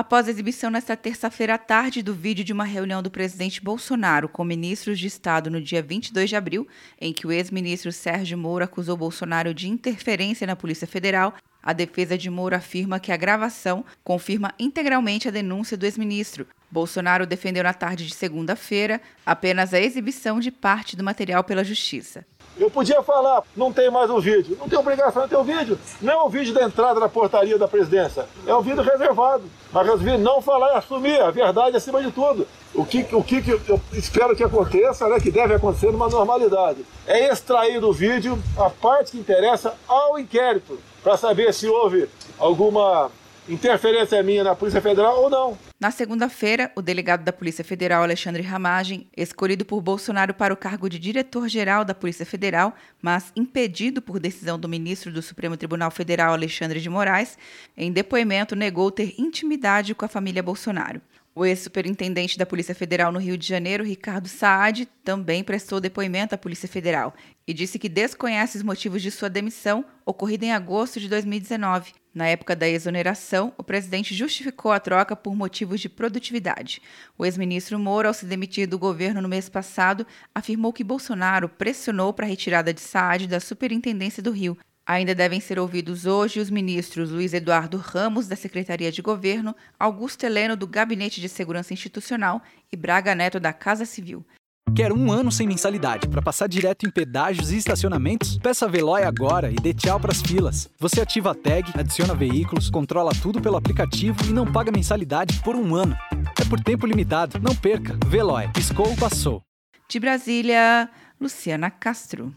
após a exibição nesta terça-feira à tarde do vídeo de uma reunião do presidente Bolsonaro com ministros de Estado no dia 22 de abril, em que o ex-ministro Sérgio Moro acusou Bolsonaro de interferência na Polícia Federal, a defesa de Moro afirma que a gravação confirma integralmente a denúncia do ex-ministro. Bolsonaro defendeu na tarde de segunda-feira apenas a exibição de parte do material pela Justiça. Eu podia falar, não tem mais o vídeo. Não tem obrigação de ter o vídeo. Não é o vídeo da entrada da portaria da presidência. É o vídeo reservado. Mas resolvi não falar e assumir a verdade acima de tudo. O que, o que eu espero que aconteça, né, que deve acontecer numa normalidade, é extrair do vídeo a parte que interessa ao inquérito, para saber se houve alguma interferência minha na Polícia Federal ou não. Na segunda-feira, o delegado da Polícia Federal, Alexandre Ramagem, escolhido por Bolsonaro para o cargo de diretor-geral da Polícia Federal, mas impedido por decisão do ministro do Supremo Tribunal Federal, Alexandre de Moraes, em depoimento negou ter intimidade com a família Bolsonaro. O ex-superintendente da Polícia Federal no Rio de Janeiro, Ricardo Saad, também prestou depoimento à Polícia Federal e disse que desconhece os motivos de sua demissão, ocorrida em agosto de 2019. Na época da exoneração, o presidente justificou a troca por motivos de produtividade. O ex-ministro Moro, ao se demitir do governo no mês passado, afirmou que Bolsonaro pressionou para a retirada de Saad da Superintendência do Rio, Ainda devem ser ouvidos hoje os ministros Luiz Eduardo Ramos, da Secretaria de Governo, Augusto Heleno, do Gabinete de Segurança Institucional e Braga Neto, da Casa Civil. Quer um ano sem mensalidade para passar direto em pedágios e estacionamentos? Peça a Veloy agora e dê tchau para as filas. Você ativa a tag, adiciona veículos, controla tudo pelo aplicativo e não paga mensalidade por um ano. É por tempo limitado. Não perca. Veloy. Piscou, passou. De Brasília, Luciana Castro.